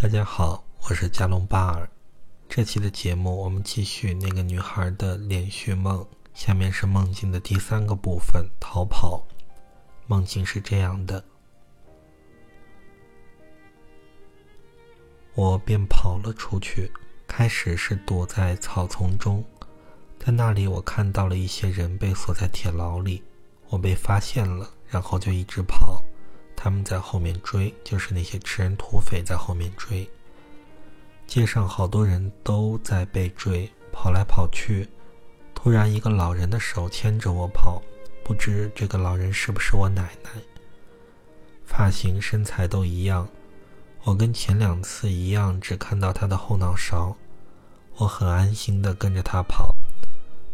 大家好，我是加隆巴尔。这期的节目，我们继续那个女孩的连续梦。下面是梦境的第三个部分——逃跑。梦境是这样的：我便跑了出去，开始是躲在草丛中，在那里我看到了一些人被锁在铁牢里，我被发现了，然后就一直跑。他们在后面追，就是那些吃人土匪在后面追。街上好多人都在被追，跑来跑去。突然，一个老人的手牵着我跑，不知这个老人是不是我奶奶。发型、身材都一样，我跟前两次一样，只看到他的后脑勺。我很安心地跟着他跑，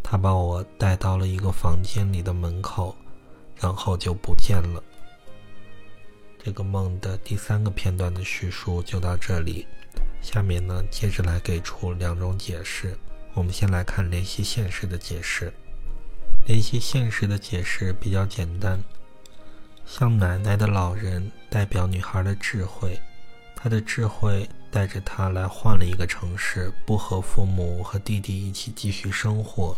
他把我带到了一个房间里的门口，然后就不见了。这个梦的第三个片段的叙述就到这里，下面呢接着来给出两种解释。我们先来看联系现实的解释。联系现实的解释比较简单，像奶奶的老人代表女孩的智慧，她的智慧带着她来换了一个城市，不和父母和弟弟一起继续生活，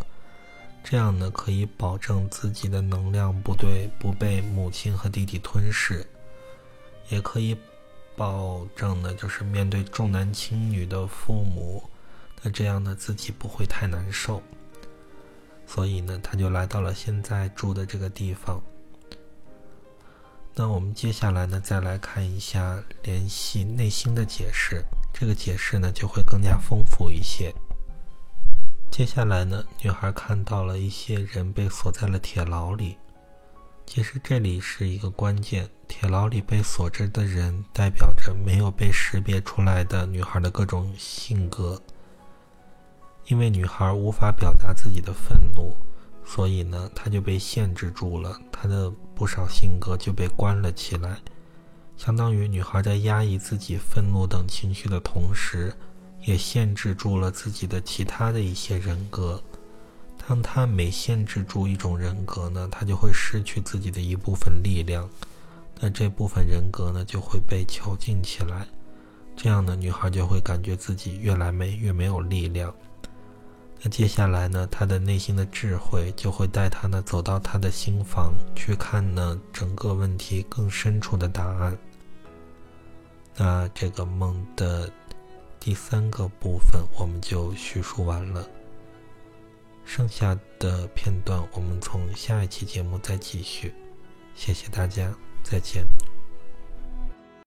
这样呢可以保证自己的能量不对不被母亲和弟弟吞噬。也可以保证的，就是面对重男轻女的父母，那这样呢自己不会太难受。所以呢，他就来到了现在住的这个地方。那我们接下来呢，再来看一下联系内心的解释，这个解释呢就会更加丰富一些。接下来呢，女孩看到了一些人被锁在了铁牢里。其实这里是一个关键，铁牢里被锁着的人，代表着没有被识别出来的女孩的各种性格。因为女孩无法表达自己的愤怒，所以呢，她就被限制住了，她的不少性格就被关了起来，相当于女孩在压抑自己愤怒等情绪的同时，也限制住了自己的其他的一些人格。当她每限制住一种人格呢，她就会失去自己的一部分力量，那这部分人格呢就会被囚禁起来，这样呢，女孩就会感觉自己越来没越没有力量。那接下来呢，她的内心的智慧就会带她呢走到她的心房去看呢整个问题更深处的答案。那这个梦的第三个部分我们就叙述完了。剩下的片段，我们从下一期节目再继续。谢谢大家，再见。